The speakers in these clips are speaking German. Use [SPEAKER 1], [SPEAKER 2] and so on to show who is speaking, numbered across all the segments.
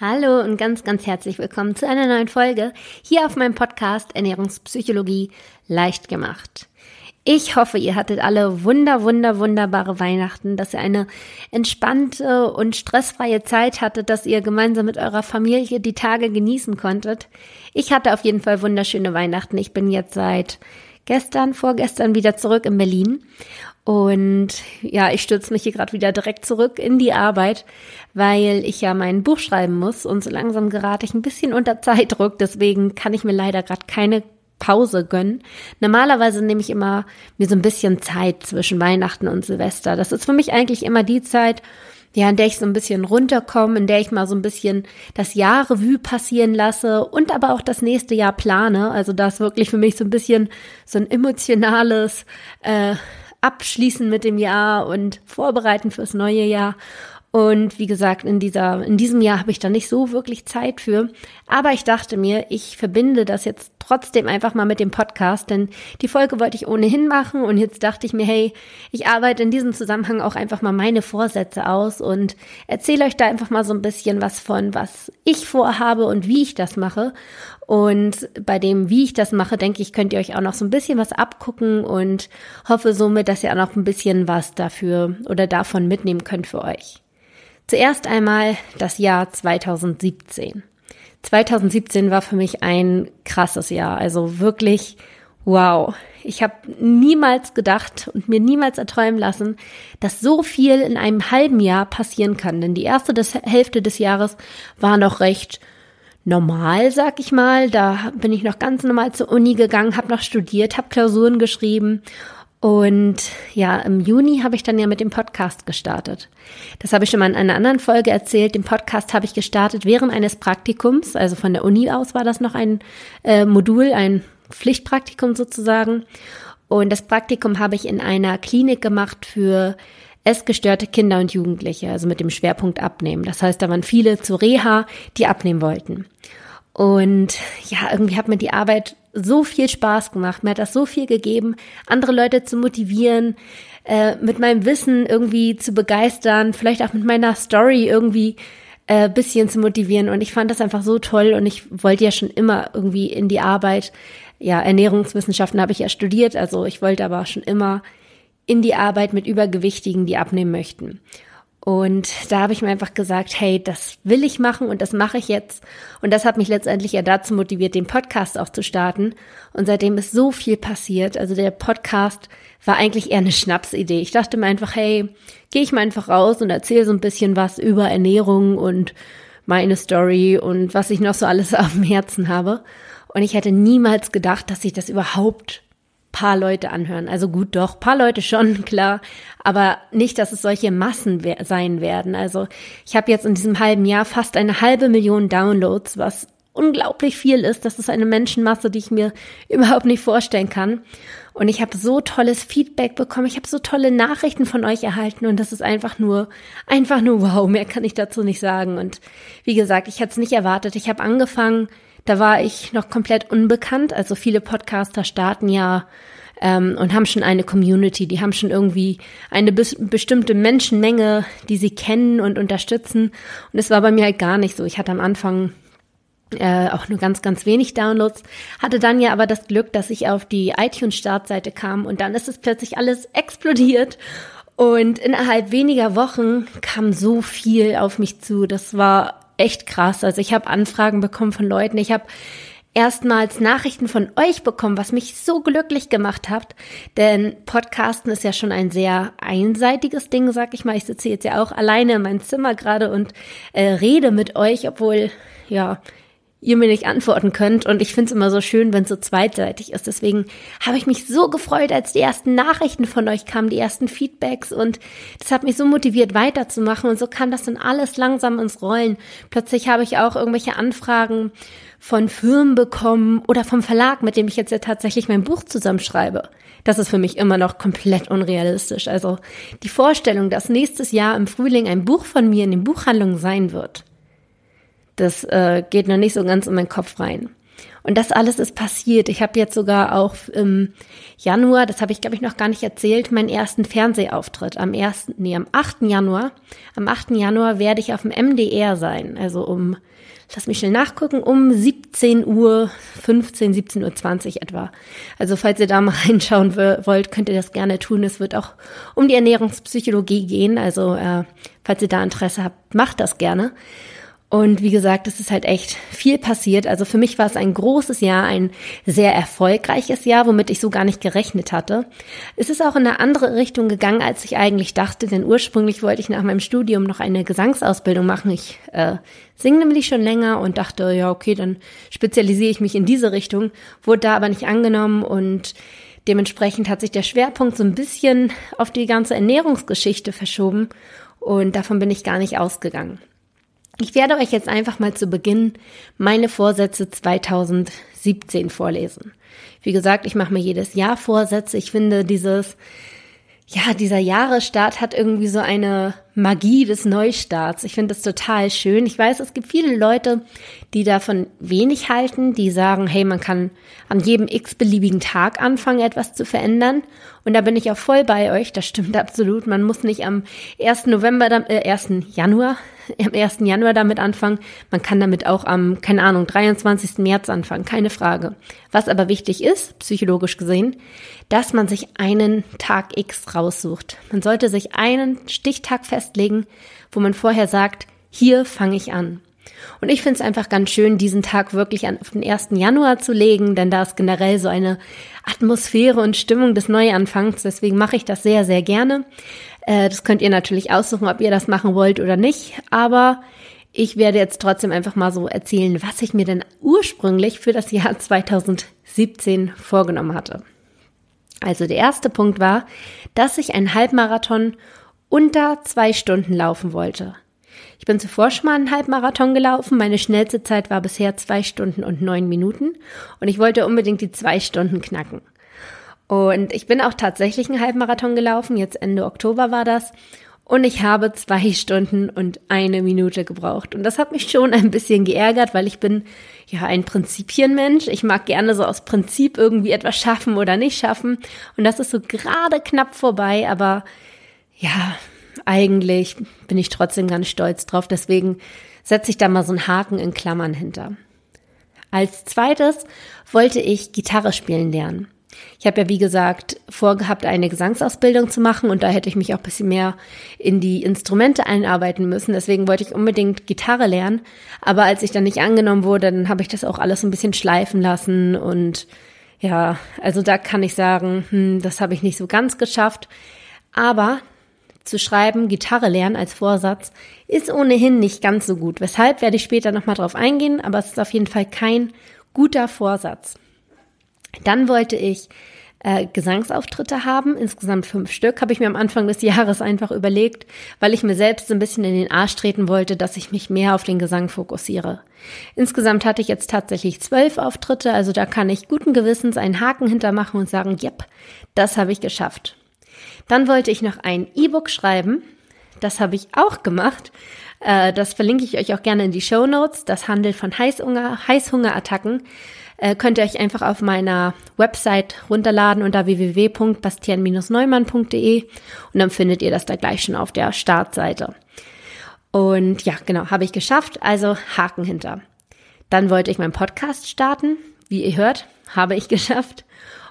[SPEAKER 1] Hallo und ganz, ganz herzlich willkommen zu einer neuen Folge hier auf meinem Podcast Ernährungspsychologie leicht gemacht. Ich hoffe, ihr hattet alle wunder, wunder, wunderbare Weihnachten, dass ihr eine entspannte und stressfreie Zeit hattet, dass ihr gemeinsam mit eurer Familie die Tage genießen konntet. Ich hatte auf jeden Fall wunderschöne Weihnachten. Ich bin jetzt seit gestern, vorgestern wieder zurück in Berlin und ja, ich stürze mich hier gerade wieder direkt zurück in die Arbeit, weil ich ja mein Buch schreiben muss und so langsam gerate ich ein bisschen unter Zeitdruck. Deswegen kann ich mir leider gerade keine Pause gönnen. Normalerweise nehme ich immer mir so ein bisschen Zeit zwischen Weihnachten und Silvester. Das ist für mich eigentlich immer die Zeit, ja, in der ich so ein bisschen runterkomme, in der ich mal so ein bisschen das Jahr Revue passieren lasse und aber auch das nächste Jahr plane. Also das ist wirklich für mich so ein bisschen so ein emotionales äh, abschließen mit dem Jahr und vorbereiten fürs neue Jahr. Und wie gesagt, in dieser, in diesem Jahr habe ich da nicht so wirklich Zeit für. Aber ich dachte mir, ich verbinde das jetzt trotzdem einfach mal mit dem Podcast, denn die Folge wollte ich ohnehin machen und jetzt dachte ich mir, hey, ich arbeite in diesem Zusammenhang auch einfach mal meine Vorsätze aus und erzähle euch da einfach mal so ein bisschen was von, was ich vorhabe und wie ich das mache. Und bei dem, wie ich das mache, denke ich, könnt ihr euch auch noch so ein bisschen was abgucken und hoffe somit, dass ihr auch noch ein bisschen was dafür oder davon mitnehmen könnt für euch. Zuerst einmal das Jahr 2017. 2017 war für mich ein krasses Jahr, also wirklich wow. Ich habe niemals gedacht und mir niemals erträumen lassen, dass so viel in einem halben Jahr passieren kann. Denn die erste des, Hälfte des Jahres war noch recht normal, sag ich mal. Da bin ich noch ganz normal zur Uni gegangen, habe noch studiert, habe Klausuren geschrieben und ja, im Juni habe ich dann ja mit dem Podcast gestartet. Das habe ich schon mal in einer anderen Folge erzählt. Den Podcast habe ich gestartet während eines Praktikums. Also von der Uni aus war das noch ein äh, Modul, ein Pflichtpraktikum sozusagen. Und das Praktikum habe ich in einer Klinik gemacht für essgestörte Kinder und Jugendliche, also mit dem Schwerpunkt Abnehmen. Das heißt, da waren viele zu Reha, die abnehmen wollten. Und ja, irgendwie hat mir die Arbeit so viel Spaß gemacht. Mir hat das so viel gegeben, andere Leute zu motivieren, äh, mit meinem Wissen irgendwie zu begeistern, vielleicht auch mit meiner Story irgendwie äh, bisschen zu motivieren. Und ich fand das einfach so toll und ich wollte ja schon immer irgendwie in die Arbeit. Ja, Ernährungswissenschaften habe ich ja studiert, also ich wollte aber schon immer in die Arbeit mit Übergewichtigen, die abnehmen möchten. Und da habe ich mir einfach gesagt, hey, das will ich machen und das mache ich jetzt. Und das hat mich letztendlich ja dazu motiviert, den Podcast auch zu starten. Und seitdem ist so viel passiert. Also der Podcast war eigentlich eher eine Schnapsidee. Ich dachte mir einfach, hey, gehe ich mal einfach raus und erzähle so ein bisschen was über Ernährung und meine Story und was ich noch so alles auf dem Herzen habe. Und ich hätte niemals gedacht, dass ich das überhaupt paar Leute anhören. Also gut, doch, paar Leute schon, klar, aber nicht, dass es solche Massen sein werden. Also ich habe jetzt in diesem halben Jahr fast eine halbe Million Downloads, was unglaublich viel ist. Das ist eine Menschenmasse, die ich mir überhaupt nicht vorstellen kann. Und ich habe so tolles Feedback bekommen. Ich habe so tolle Nachrichten von euch erhalten und das ist einfach nur, einfach nur wow. Mehr kann ich dazu nicht sagen. Und wie gesagt, ich hätte es nicht erwartet. Ich habe angefangen, da war ich noch komplett unbekannt. Also viele Podcaster starten ja ähm, und haben schon eine Community, die haben schon irgendwie eine bis, bestimmte Menschenmenge, die sie kennen und unterstützen. Und es war bei mir halt gar nicht so. Ich hatte am Anfang äh, auch nur ganz, ganz wenig Downloads, hatte dann ja aber das Glück, dass ich auf die iTunes-Startseite kam und dann ist es plötzlich alles explodiert und innerhalb weniger Wochen kam so viel auf mich zu. Das war echt krass. Also ich habe Anfragen bekommen von Leuten. Ich habe erstmals Nachrichten von euch bekommen, was mich so glücklich gemacht hat. Denn Podcasten ist ja schon ein sehr einseitiges Ding, sag ich mal. Ich sitze jetzt ja auch alleine in meinem Zimmer gerade und äh, rede mit euch, obwohl, ja, ihr mir nicht antworten könnt. Und ich finde es immer so schön, wenn es so zweitseitig ist. Deswegen habe ich mich so gefreut, als die ersten Nachrichten von euch kamen, die ersten Feedbacks. Und das hat mich so motiviert, weiterzumachen. Und so kam das dann alles langsam ins Rollen. Plötzlich habe ich auch irgendwelche Anfragen von Firmen bekommen oder vom Verlag, mit dem ich jetzt ja tatsächlich mein Buch zusammenschreibe. Das ist für mich immer noch komplett unrealistisch. Also die Vorstellung, dass nächstes Jahr im Frühling ein Buch von mir in den Buchhandlungen sein wird, das äh, geht noch nicht so ganz in meinen Kopf rein. Und das alles ist passiert. Ich habe jetzt sogar auch im Januar, das habe ich glaube ich noch gar nicht erzählt, meinen ersten Fernsehauftritt am ersten, nee, am 8. Januar. Am 8. Januar werde ich auf dem MDR sein, also um lass mich schnell nachgucken, um 17 Uhr, 15, 17 Uhr 20 etwa. Also falls ihr da mal reinschauen wollt, könnt ihr das gerne tun. Es wird auch um die Ernährungspsychologie gehen. Also äh, falls ihr da Interesse habt, macht das gerne. Und wie gesagt, es ist halt echt viel passiert. Also für mich war es ein großes Jahr, ein sehr erfolgreiches Jahr, womit ich so gar nicht gerechnet hatte. Es ist auch in eine andere Richtung gegangen, als ich eigentlich dachte, denn ursprünglich wollte ich nach meinem Studium noch eine Gesangsausbildung machen. Ich äh, singe nämlich schon länger und dachte, ja, okay, dann spezialisiere ich mich in diese Richtung, wurde da aber nicht angenommen und dementsprechend hat sich der Schwerpunkt so ein bisschen auf die ganze Ernährungsgeschichte verschoben und davon bin ich gar nicht ausgegangen. Ich werde euch jetzt einfach mal zu Beginn meine Vorsätze 2017 vorlesen. Wie gesagt, ich mache mir jedes Jahr Vorsätze. Ich finde dieses, ja, dieser Jahresstart hat irgendwie so eine Magie des Neustarts. Ich finde das total schön. Ich weiß, es gibt viele Leute, die davon wenig halten, die sagen, hey, man kann an jedem x-beliebigen Tag anfangen, etwas zu verändern. Und da bin ich auch voll bei euch. Das stimmt absolut. Man muss nicht am 1. November, äh, 1. Januar, am 1. Januar damit anfangen. Man kann damit auch am, keine Ahnung, 23. März anfangen. Keine Frage. Was aber wichtig ist, psychologisch gesehen, dass man sich einen Tag X raussucht. Man sollte sich einen Stichtag fest festlegen, wo man vorher sagt, hier fange ich an. Und ich finde es einfach ganz schön, diesen Tag wirklich auf den 1. Januar zu legen, denn da ist generell so eine Atmosphäre und Stimmung des Neuanfangs. Deswegen mache ich das sehr, sehr gerne. Äh, das könnt ihr natürlich aussuchen, ob ihr das machen wollt oder nicht. Aber ich werde jetzt trotzdem einfach mal so erzählen, was ich mir denn ursprünglich für das Jahr 2017 vorgenommen hatte. Also der erste Punkt war, dass ich einen Halbmarathon unter zwei Stunden laufen wollte. Ich bin zuvor schon mal einen Halbmarathon gelaufen. Meine schnellste Zeit war bisher zwei Stunden und neun Minuten. Und ich wollte unbedingt die zwei Stunden knacken. Und ich bin auch tatsächlich einen Halbmarathon gelaufen. Jetzt Ende Oktober war das. Und ich habe zwei Stunden und eine Minute gebraucht. Und das hat mich schon ein bisschen geärgert, weil ich bin ja ein Prinzipienmensch. Ich mag gerne so aus Prinzip irgendwie etwas schaffen oder nicht schaffen. Und das ist so gerade knapp vorbei, aber ja, eigentlich bin ich trotzdem ganz stolz drauf. Deswegen setze ich da mal so einen Haken in Klammern hinter. Als zweites wollte ich Gitarre spielen lernen. Ich habe ja, wie gesagt, vorgehabt, eine Gesangsausbildung zu machen und da hätte ich mich auch ein bisschen mehr in die Instrumente einarbeiten müssen. Deswegen wollte ich unbedingt Gitarre lernen. Aber als ich dann nicht angenommen wurde, dann habe ich das auch alles ein bisschen schleifen lassen und ja, also da kann ich sagen, hm, das habe ich nicht so ganz geschafft. Aber zu schreiben, Gitarre lernen als Vorsatz, ist ohnehin nicht ganz so gut. Weshalb werde ich später nochmal drauf eingehen, aber es ist auf jeden Fall kein guter Vorsatz. Dann wollte ich äh, Gesangsauftritte haben, insgesamt fünf Stück, habe ich mir am Anfang des Jahres einfach überlegt, weil ich mir selbst so ein bisschen in den Arsch treten wollte, dass ich mich mehr auf den Gesang fokussiere. Insgesamt hatte ich jetzt tatsächlich zwölf Auftritte, also da kann ich guten Gewissens einen Haken hintermachen und sagen, yep, das habe ich geschafft. Dann wollte ich noch ein E-Book schreiben. Das habe ich auch gemacht. Äh, das verlinke ich euch auch gerne in die Show Notes. Das handelt von Heißhunger, Heißhungerattacken. Äh, könnt ihr euch einfach auf meiner Website runterladen unter www.bastian-neumann.de und dann findet ihr das da gleich schon auf der Startseite. Und ja, genau, habe ich geschafft. Also Haken hinter. Dann wollte ich meinen Podcast starten. Wie ihr hört, habe ich geschafft.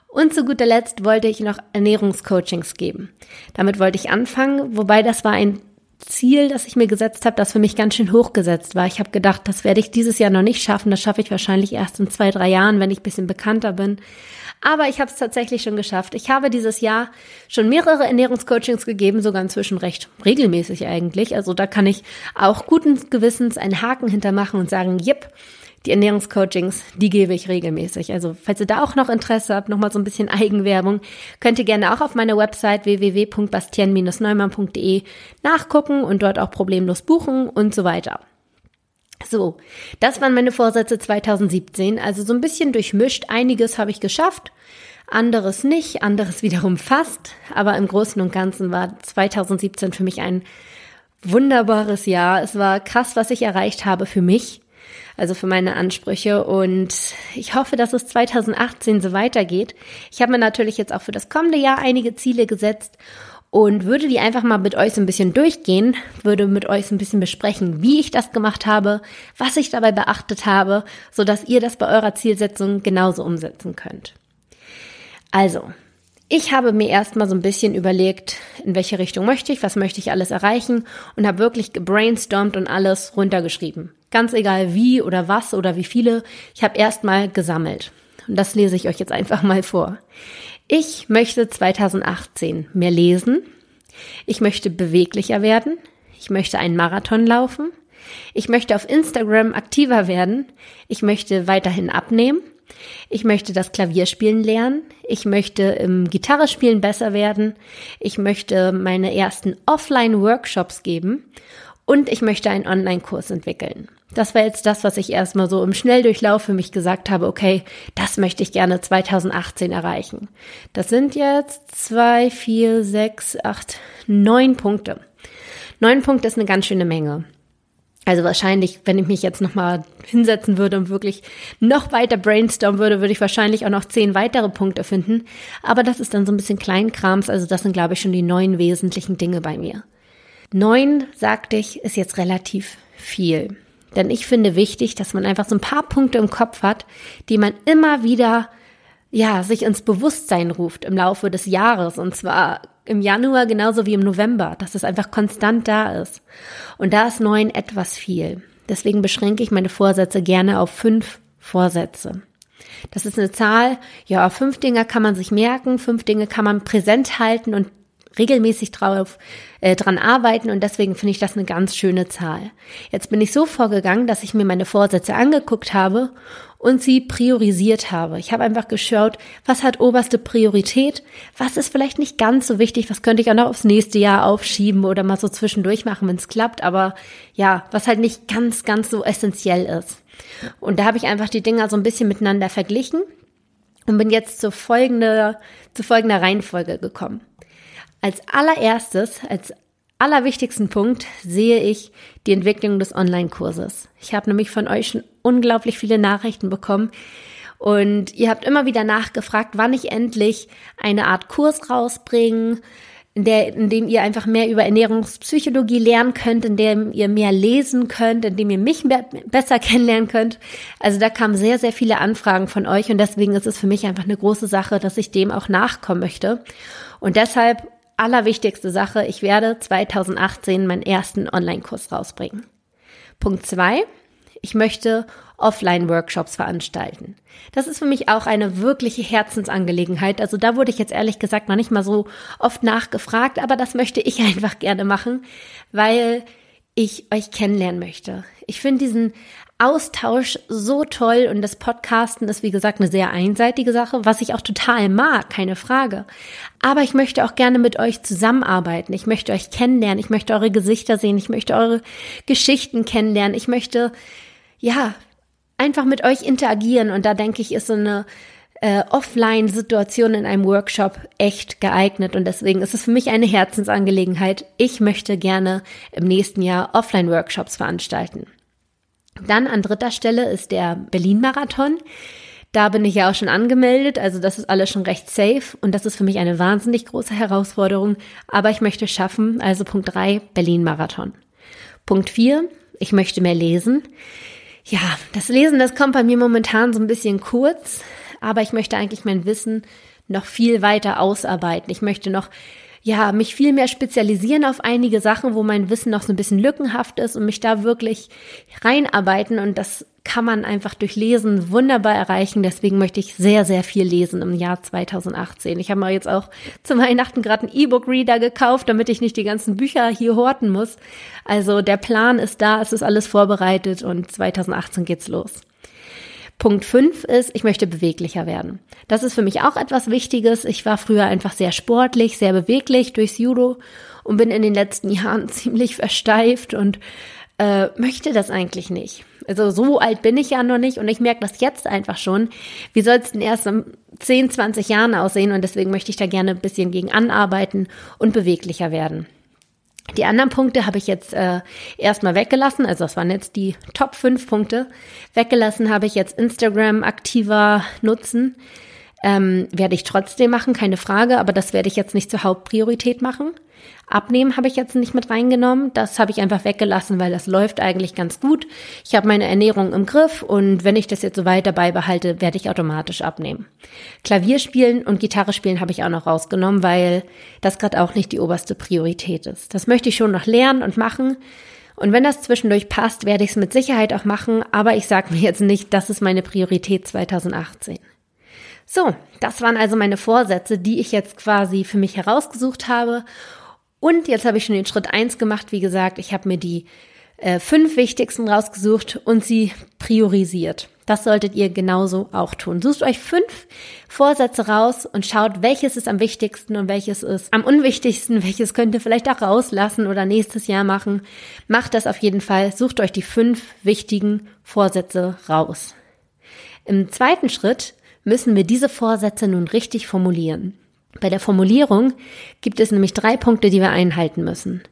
[SPEAKER 1] Und zu guter Letzt wollte ich noch Ernährungscoachings geben. Damit wollte ich anfangen, wobei das war ein Ziel, das ich mir gesetzt habe, das für mich ganz schön hochgesetzt war. Ich habe gedacht, das werde ich dieses Jahr noch nicht schaffen. Das schaffe ich wahrscheinlich erst in zwei, drei Jahren, wenn ich ein bisschen bekannter bin. Aber ich habe es tatsächlich schon geschafft. Ich habe dieses Jahr schon mehrere Ernährungscoachings gegeben, sogar inzwischen recht regelmäßig eigentlich. Also da kann ich auch guten Gewissens einen Haken hintermachen und sagen, jipp, die Ernährungscoachings, die gebe ich regelmäßig. Also falls ihr da auch noch Interesse habt, nochmal so ein bisschen Eigenwerbung, könnt ihr gerne auch auf meiner Website www.bastien-neumann.de nachgucken und dort auch problemlos buchen und so weiter. So, das waren meine Vorsätze 2017. Also so ein bisschen durchmischt. Einiges habe ich geschafft, anderes nicht, anderes wiederum fast. Aber im Großen und Ganzen war 2017 für mich ein wunderbares Jahr. Es war krass, was ich erreicht habe für mich. Also für meine Ansprüche. Und ich hoffe, dass es 2018 so weitergeht. Ich habe mir natürlich jetzt auch für das kommende Jahr einige Ziele gesetzt und würde die einfach mal mit euch so ein bisschen durchgehen, würde mit euch so ein bisschen besprechen, wie ich das gemacht habe, was ich dabei beachtet habe, so dass ihr das bei eurer Zielsetzung genauso umsetzen könnt. Also, ich habe mir erstmal so ein bisschen überlegt, in welche Richtung möchte ich, was möchte ich alles erreichen und habe wirklich gebrainstormt und alles runtergeschrieben. Ganz egal wie oder was oder wie viele, ich habe erstmal gesammelt. Und das lese ich euch jetzt einfach mal vor. Ich möchte 2018 mehr lesen. Ich möchte beweglicher werden. Ich möchte einen Marathon laufen. Ich möchte auf Instagram aktiver werden. Ich möchte weiterhin abnehmen. Ich möchte das Klavierspielen lernen. Ich möchte im Gitarrespielen besser werden. Ich möchte meine ersten Offline-Workshops geben. Und ich möchte einen Online-Kurs entwickeln. Das war jetzt das, was ich erstmal so im Schnelldurchlauf für mich gesagt habe, okay, das möchte ich gerne 2018 erreichen. Das sind jetzt zwei, vier, sechs, acht, neun Punkte. Neun Punkte ist eine ganz schöne Menge. Also wahrscheinlich, wenn ich mich jetzt nochmal hinsetzen würde und wirklich noch weiter brainstormen würde, würde ich wahrscheinlich auch noch zehn weitere Punkte finden. Aber das ist dann so ein bisschen Kleinkrams. Also das sind, glaube ich, schon die neun wesentlichen Dinge bei mir. Neun, sagte ich, ist jetzt relativ viel. Denn ich finde wichtig, dass man einfach so ein paar Punkte im Kopf hat, die man immer wieder ja, sich ins Bewusstsein ruft im Laufe des Jahres. Und zwar im Januar genauso wie im November, dass es einfach konstant da ist. Und da ist neun etwas viel. Deswegen beschränke ich meine Vorsätze gerne auf fünf Vorsätze. Das ist eine Zahl, ja, fünf Dinge kann man sich merken, fünf Dinge kann man präsent halten und regelmäßig drauf äh, dran arbeiten und deswegen finde ich das eine ganz schöne Zahl. Jetzt bin ich so vorgegangen, dass ich mir meine Vorsätze angeguckt habe und sie priorisiert habe. Ich habe einfach geschaut, was hat oberste Priorität, was ist vielleicht nicht ganz so wichtig, was könnte ich auch noch aufs nächste Jahr aufschieben oder mal so zwischendurch machen, wenn es klappt, aber ja, was halt nicht ganz, ganz so essentiell ist. Und da habe ich einfach die Dinger so ein bisschen miteinander verglichen und bin jetzt zu folgender, zu folgender Reihenfolge gekommen. Als allererstes, als allerwichtigsten Punkt sehe ich die Entwicklung des Online-Kurses. Ich habe nämlich von euch schon unglaublich viele Nachrichten bekommen und ihr habt immer wieder nachgefragt, wann ich endlich eine Art Kurs rausbringe, in, der, in dem ihr einfach mehr über Ernährungspsychologie lernen könnt, in dem ihr mehr lesen könnt, in dem ihr mich mehr, besser kennenlernen könnt. Also da kamen sehr, sehr viele Anfragen von euch und deswegen ist es für mich einfach eine große Sache, dass ich dem auch nachkommen möchte. Und deshalb allerwichtigste Sache, ich werde 2018 meinen ersten Online-Kurs rausbringen. Punkt zwei, ich möchte Offline-Workshops veranstalten. Das ist für mich auch eine wirkliche Herzensangelegenheit. Also da wurde ich jetzt ehrlich gesagt noch nicht mal so oft nachgefragt, aber das möchte ich einfach gerne machen, weil ich euch kennenlernen möchte. Ich finde diesen Austausch so toll und das Podcasten ist, wie gesagt, eine sehr einseitige Sache, was ich auch total mag, keine Frage. Aber ich möchte auch gerne mit euch zusammenarbeiten. Ich möchte euch kennenlernen. Ich möchte eure Gesichter sehen. Ich möchte eure Geschichten kennenlernen. Ich möchte, ja, einfach mit euch interagieren. Und da denke ich, ist so eine äh, Offline-Situation in einem Workshop echt geeignet. Und deswegen ist es für mich eine Herzensangelegenheit. Ich möchte gerne im nächsten Jahr Offline-Workshops veranstalten. Dann an dritter Stelle ist der Berlin-Marathon. Da bin ich ja auch schon angemeldet, also das ist alles schon recht safe und das ist für mich eine wahnsinnig große Herausforderung, aber ich möchte schaffen, also Punkt drei Berlin-Marathon. Punkt vier ich möchte mehr lesen. Ja, das Lesen, das kommt bei mir momentan so ein bisschen kurz, aber ich möchte eigentlich mein Wissen noch viel weiter ausarbeiten. Ich möchte noch ja, mich viel mehr spezialisieren auf einige Sachen, wo mein Wissen noch so ein bisschen lückenhaft ist und mich da wirklich reinarbeiten und das kann man einfach durch Lesen wunderbar erreichen. Deswegen möchte ich sehr, sehr viel lesen im Jahr 2018. Ich habe mir jetzt auch zu Weihnachten gerade einen E-Book-Reader gekauft, damit ich nicht die ganzen Bücher hier horten muss. Also der Plan ist da, es ist alles vorbereitet und 2018 geht's los. Punkt 5 ist, ich möchte beweglicher werden. Das ist für mich auch etwas Wichtiges. Ich war früher einfach sehr sportlich, sehr beweglich durchs Judo und bin in den letzten Jahren ziemlich versteift und äh, möchte das eigentlich nicht. Also so alt bin ich ja noch nicht und ich merke das jetzt einfach schon. Wie soll es denn erst in 10, 20 Jahren aussehen und deswegen möchte ich da gerne ein bisschen gegen anarbeiten und beweglicher werden. Die anderen Punkte habe ich jetzt äh, erstmal weggelassen. Also das waren jetzt die Top 5 Punkte. Weggelassen habe ich jetzt Instagram aktiver nutzen. Ähm, werde ich trotzdem machen, keine Frage, aber das werde ich jetzt nicht zur Hauptpriorität machen. Abnehmen habe ich jetzt nicht mit reingenommen. Das habe ich einfach weggelassen, weil das läuft eigentlich ganz gut. Ich habe meine Ernährung im Griff und wenn ich das jetzt so weiter beibehalte, werde ich automatisch abnehmen. Klavierspielen und Gitarre spielen habe ich auch noch rausgenommen, weil das gerade auch nicht die oberste Priorität ist. Das möchte ich schon noch lernen und machen. Und wenn das zwischendurch passt, werde ich es mit Sicherheit auch machen, aber ich sage mir jetzt nicht, das ist meine Priorität 2018. So, das waren also meine Vorsätze, die ich jetzt quasi für mich herausgesucht habe. Und jetzt habe ich schon den Schritt eins gemacht. Wie gesagt, ich habe mir die äh, fünf wichtigsten rausgesucht und sie priorisiert. Das solltet ihr genauso auch tun. Sucht euch fünf Vorsätze raus und schaut, welches ist am wichtigsten und welches ist am unwichtigsten, welches könnt ihr vielleicht auch rauslassen oder nächstes Jahr machen. Macht das auf jeden Fall. Sucht euch die fünf wichtigen Vorsätze raus. Im zweiten Schritt müssen wir diese Vorsätze nun richtig formulieren. Bei der Formulierung gibt es nämlich drei Punkte, die wir einhalten müssen.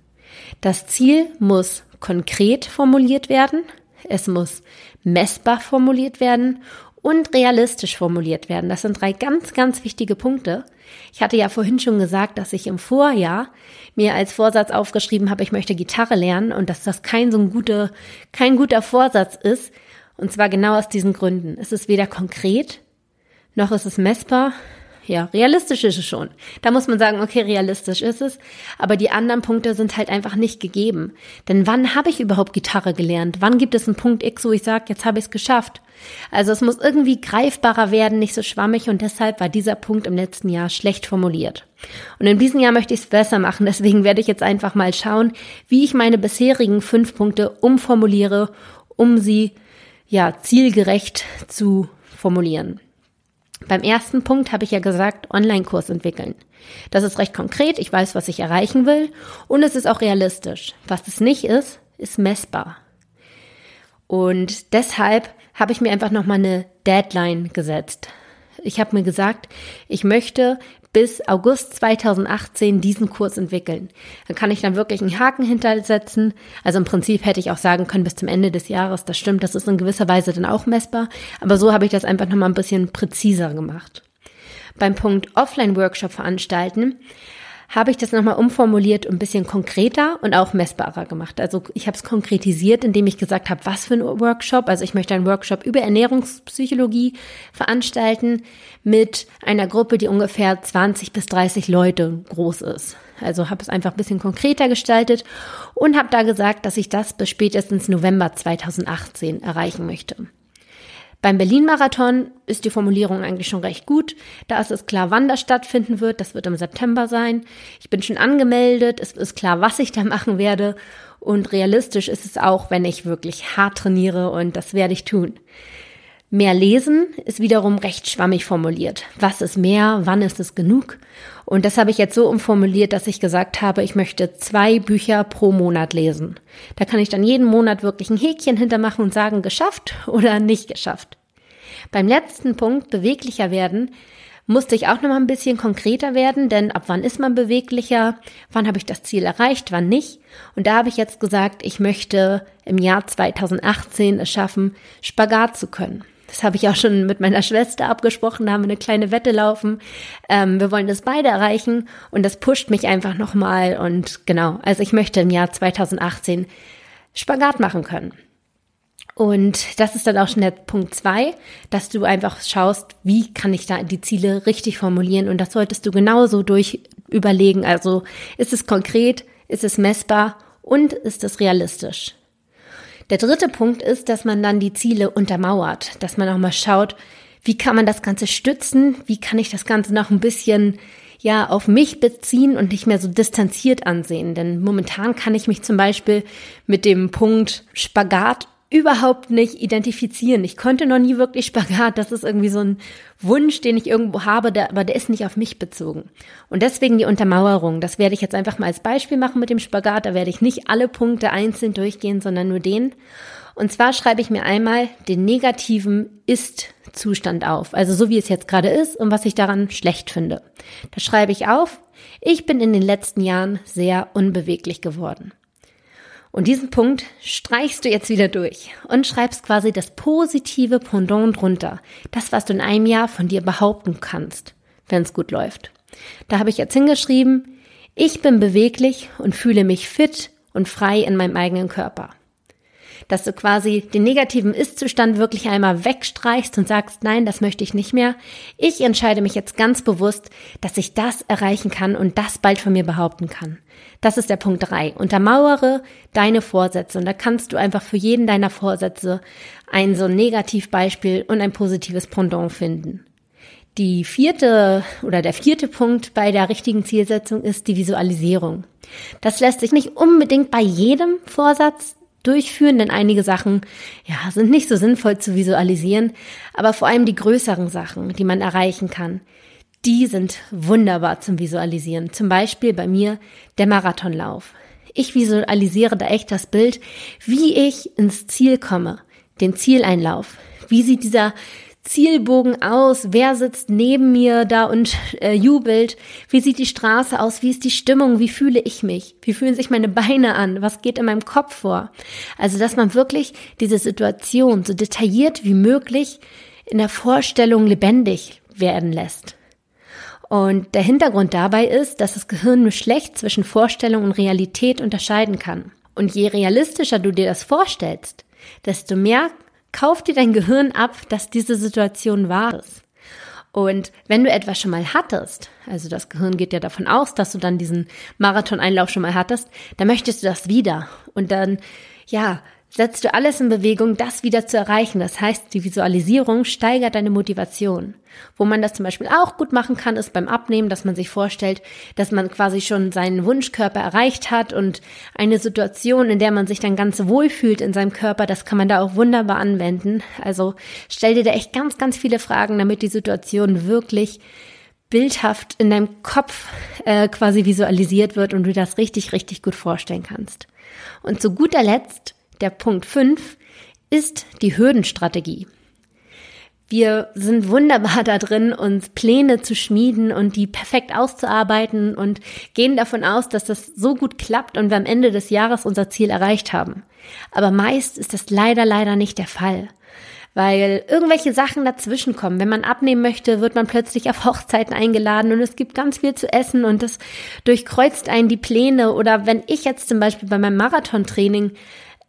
[SPEAKER 1] Das Ziel muss konkret formuliert werden, es muss messbar formuliert werden und realistisch formuliert werden. Das sind drei ganz, ganz wichtige Punkte. Ich hatte ja vorhin schon gesagt, dass ich im Vorjahr mir als Vorsatz aufgeschrieben habe, ich möchte Gitarre lernen und dass das kein so ein guter, kein guter Vorsatz ist. Und zwar genau aus diesen Gründen. Es ist weder konkret noch ist es messbar. Ja, realistisch ist es schon. Da muss man sagen, okay, realistisch ist es. Aber die anderen Punkte sind halt einfach nicht gegeben. Denn wann habe ich überhaupt Gitarre gelernt? Wann gibt es einen Punkt X, wo ich sage, jetzt habe ich es geschafft? Also es muss irgendwie greifbarer werden, nicht so schwammig. Und deshalb war dieser Punkt im letzten Jahr schlecht formuliert. Und in diesem Jahr möchte ich es besser machen. Deswegen werde ich jetzt einfach mal schauen, wie ich meine bisherigen fünf Punkte umformuliere, um sie ja zielgerecht zu formulieren. Beim ersten Punkt habe ich ja gesagt, Online-Kurs entwickeln. Das ist recht konkret, ich weiß, was ich erreichen will und es ist auch realistisch. Was es nicht ist, ist messbar. Und deshalb habe ich mir einfach nochmal eine Deadline gesetzt. Ich habe mir gesagt, ich möchte bis August 2018 diesen Kurs entwickeln. Dann kann ich dann wirklich einen Haken hintersetzen. Also im Prinzip hätte ich auch sagen können, bis zum Ende des Jahres, das stimmt, das ist in gewisser Weise dann auch messbar. Aber so habe ich das einfach nochmal ein bisschen präziser gemacht. Beim Punkt Offline-Workshop veranstalten habe ich das nochmal umformuliert und ein bisschen konkreter und auch messbarer gemacht. Also ich habe es konkretisiert, indem ich gesagt habe, was für ein Workshop. Also ich möchte einen Workshop über Ernährungspsychologie veranstalten mit einer Gruppe, die ungefähr 20 bis 30 Leute groß ist. Also habe es einfach ein bisschen konkreter gestaltet und habe da gesagt, dass ich das bis spätestens November 2018 erreichen möchte. Beim Berlin-Marathon ist die Formulierung eigentlich schon recht gut. Da ist es klar, wann das stattfinden wird. Das wird im September sein. Ich bin schon angemeldet. Es ist klar, was ich da machen werde. Und realistisch ist es auch, wenn ich wirklich hart trainiere und das werde ich tun. Mehr lesen ist wiederum recht schwammig formuliert. Was ist mehr? Wann ist es genug? Und das habe ich jetzt so umformuliert, dass ich gesagt habe, ich möchte zwei Bücher pro Monat lesen. Da kann ich dann jeden Monat wirklich ein Häkchen hintermachen und sagen, geschafft oder nicht geschafft. Beim letzten Punkt, beweglicher werden, musste ich auch noch mal ein bisschen konkreter werden, denn ab wann ist man beweglicher? Wann habe ich das Ziel erreicht? Wann nicht? Und da habe ich jetzt gesagt, ich möchte im Jahr 2018 es schaffen, Spagat zu können. Das habe ich auch schon mit meiner Schwester abgesprochen, da haben wir eine kleine Wette laufen. Ähm, wir wollen das beide erreichen und das pusht mich einfach nochmal. Und genau, also ich möchte im Jahr 2018 Spagat machen können. Und das ist dann auch schon der Punkt zwei, dass du einfach schaust, wie kann ich da die Ziele richtig formulieren. Und das solltest du genauso durch überlegen. Also ist es konkret, ist es messbar und ist es realistisch? Der dritte Punkt ist, dass man dann die Ziele untermauert, dass man auch mal schaut, wie kann man das Ganze stützen, wie kann ich das Ganze noch ein bisschen ja auf mich beziehen und nicht mehr so distanziert ansehen. Denn momentan kann ich mich zum Beispiel mit dem Punkt Spagat überhaupt nicht identifizieren. Ich konnte noch nie wirklich Spagat. Das ist irgendwie so ein Wunsch, den ich irgendwo habe, der, aber der ist nicht auf mich bezogen. Und deswegen die Untermauerung. Das werde ich jetzt einfach mal als Beispiel machen mit dem Spagat. Da werde ich nicht alle Punkte einzeln durchgehen, sondern nur den. Und zwar schreibe ich mir einmal den negativen Ist-Zustand auf. Also so wie es jetzt gerade ist und was ich daran schlecht finde. Da schreibe ich auf, ich bin in den letzten Jahren sehr unbeweglich geworden. Und diesen Punkt streichst du jetzt wieder durch und schreibst quasi das positive Pendant drunter. Das, was du in einem Jahr von dir behaupten kannst, wenn es gut läuft. Da habe ich jetzt hingeschrieben, ich bin beweglich und fühle mich fit und frei in meinem eigenen Körper dass du quasi den negativen Ist-Zustand wirklich einmal wegstreichst und sagst, nein, das möchte ich nicht mehr. Ich entscheide mich jetzt ganz bewusst, dass ich das erreichen kann und das bald von mir behaupten kann. Das ist der Punkt drei. Untermauere deine Vorsätze und da kannst du einfach für jeden deiner Vorsätze ein so ein Negativbeispiel und ein positives Pendant finden. Die vierte oder der vierte Punkt bei der richtigen Zielsetzung ist die Visualisierung. Das lässt sich nicht unbedingt bei jedem Vorsatz durchführen, denn einige Sachen ja, sind nicht so sinnvoll zu visualisieren, aber vor allem die größeren Sachen, die man erreichen kann, die sind wunderbar zum Visualisieren. Zum Beispiel bei mir der Marathonlauf. Ich visualisiere da echt das Bild, wie ich ins Ziel komme, den Zieleinlauf. Wie sieht dieser Zielbogen aus? Wer sitzt neben mir da und äh, jubelt? Wie sieht die Straße aus? Wie ist die Stimmung? Wie fühle ich mich? Wie fühlen sich meine Beine an? Was geht in meinem Kopf vor? Also, dass man wirklich diese Situation so detailliert wie möglich in der Vorstellung lebendig werden lässt. Und der Hintergrund dabei ist, dass das Gehirn nur schlecht zwischen Vorstellung und Realität unterscheiden kann. Und je realistischer du dir das vorstellst, desto mehr Kauf dir dein Gehirn ab, dass diese Situation wahr ist. Und wenn du etwas schon mal hattest, also das Gehirn geht ja davon aus, dass du dann diesen Marathon-Einlauf schon mal hattest, dann möchtest du das wieder. Und dann, ja, setzt du alles in Bewegung, das wieder zu erreichen. Das heißt, die Visualisierung steigert deine Motivation. Wo man das zum Beispiel auch gut machen kann, ist beim Abnehmen, dass man sich vorstellt, dass man quasi schon seinen Wunschkörper erreicht hat und eine Situation, in der man sich dann ganz wohl fühlt in seinem Körper, das kann man da auch wunderbar anwenden. Also stell dir da echt ganz, ganz viele Fragen, damit die Situation wirklich bildhaft in deinem Kopf äh, quasi visualisiert wird und du das richtig, richtig gut vorstellen kannst. Und zu guter Letzt der Punkt 5 ist die Hürdenstrategie. Wir sind wunderbar da drin, uns Pläne zu schmieden und die perfekt auszuarbeiten und gehen davon aus, dass das so gut klappt und wir am Ende des Jahres unser Ziel erreicht haben. Aber meist ist das leider, leider nicht der Fall. Weil irgendwelche Sachen dazwischen kommen. Wenn man abnehmen möchte, wird man plötzlich auf Hochzeiten eingeladen und es gibt ganz viel zu essen und das durchkreuzt einen die Pläne. Oder wenn ich jetzt zum Beispiel bei meinem Marathontraining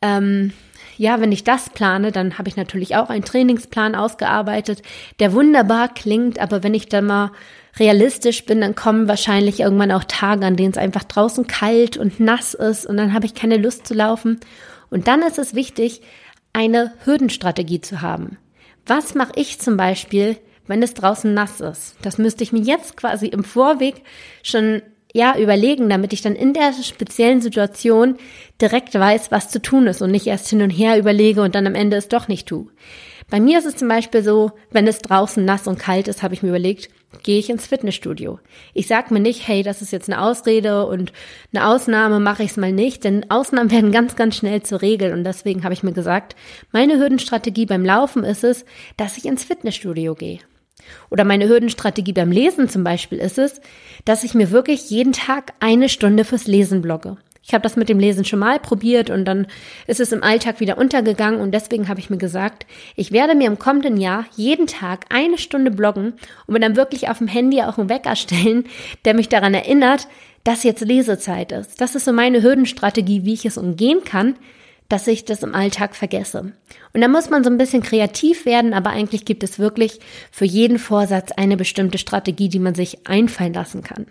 [SPEAKER 1] ähm, ja, wenn ich das plane, dann habe ich natürlich auch einen Trainingsplan ausgearbeitet, der wunderbar klingt, aber wenn ich dann mal realistisch bin, dann kommen wahrscheinlich irgendwann auch Tage, an denen es einfach draußen kalt und nass ist und dann habe ich keine Lust zu laufen. Und dann ist es wichtig, eine Hürdenstrategie zu haben. Was mache ich zum Beispiel, wenn es draußen nass ist? Das müsste ich mir jetzt quasi im Vorweg schon ja, überlegen, damit ich dann in der speziellen Situation direkt weiß, was zu tun ist und nicht erst hin und her überlege und dann am Ende es doch nicht tue. Bei mir ist es zum Beispiel so, wenn es draußen nass und kalt ist, habe ich mir überlegt, gehe ich ins Fitnessstudio. Ich sag mir nicht, hey, das ist jetzt eine Ausrede und eine Ausnahme mache ich es mal nicht, denn Ausnahmen werden ganz, ganz schnell zur Regel und deswegen habe ich mir gesagt, meine Hürdenstrategie beim Laufen ist es, dass ich ins Fitnessstudio gehe. Oder meine Hürdenstrategie beim Lesen zum Beispiel ist es, dass ich mir wirklich jeden Tag eine Stunde fürs Lesen blogge. Ich habe das mit dem Lesen schon mal probiert und dann ist es im Alltag wieder untergegangen und deswegen habe ich mir gesagt, ich werde mir im kommenden Jahr jeden Tag eine Stunde bloggen und mir dann wirklich auf dem Handy auch einen Wecker stellen, der mich daran erinnert, dass jetzt Lesezeit ist. Das ist so meine Hürdenstrategie, wie ich es umgehen kann, dass ich das im Alltag vergesse. Und da muss man so ein bisschen kreativ werden, aber eigentlich gibt es wirklich für jeden Vorsatz eine bestimmte Strategie, die man sich einfallen lassen kann.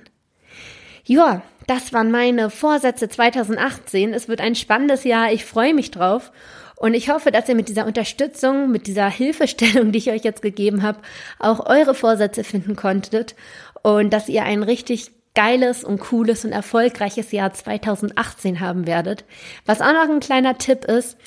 [SPEAKER 1] Ja, das waren meine Vorsätze 2018. Es wird ein spannendes Jahr. Ich freue mich drauf. Und ich hoffe, dass ihr mit dieser Unterstützung, mit dieser Hilfestellung, die ich euch jetzt gegeben habe, auch eure Vorsätze finden konntet und dass ihr einen richtig geiles und cooles und erfolgreiches Jahr 2018 haben werdet. Was auch noch ein kleiner Tipp ist,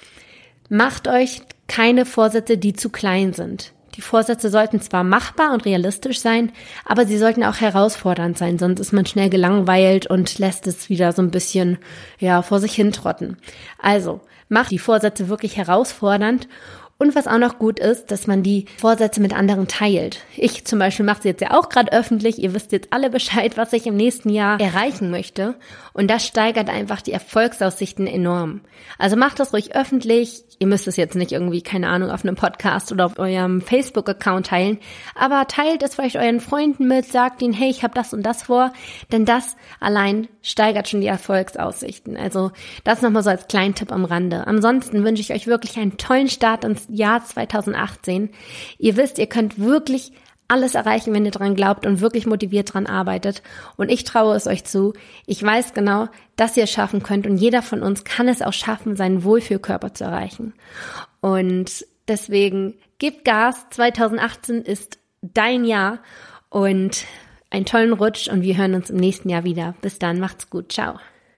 [SPEAKER 1] Macht euch keine Vorsätze, die zu klein sind. Die Vorsätze sollten zwar machbar und realistisch sein, aber sie sollten auch herausfordernd sein, sonst ist man schnell gelangweilt und lässt es wieder so ein bisschen, ja, vor sich hintrotten. Also, macht die Vorsätze wirklich herausfordernd und was auch noch gut ist, dass man die Vorsätze mit anderen teilt. Ich zum Beispiel mache sie jetzt ja auch gerade öffentlich. Ihr wisst jetzt alle Bescheid, was ich im nächsten Jahr erreichen möchte. Und das steigert einfach die Erfolgsaussichten enorm. Also macht das ruhig öffentlich. Ihr müsst es jetzt nicht irgendwie, keine Ahnung, auf einem Podcast oder auf eurem Facebook-Account teilen. Aber teilt es vielleicht euren Freunden mit, sagt ihnen, hey, ich habe das und das vor. Denn das allein steigert schon die Erfolgsaussichten. Also das nochmal so als kleinen Tipp am Rande. Ansonsten wünsche ich euch wirklich einen tollen Start ins Jahr 2018. Ihr wisst, ihr könnt wirklich alles erreichen, wenn ihr dran glaubt und wirklich motiviert dran arbeitet. Und ich traue es euch zu. Ich weiß genau, dass ihr es schaffen könnt und jeder von uns kann es auch schaffen, seinen Wohlfühlkörper zu erreichen. Und deswegen gib Gas. 2018 ist dein Jahr und einen tollen Rutsch und wir hören uns im nächsten Jahr wieder. Bis dann, macht's gut. Ciao.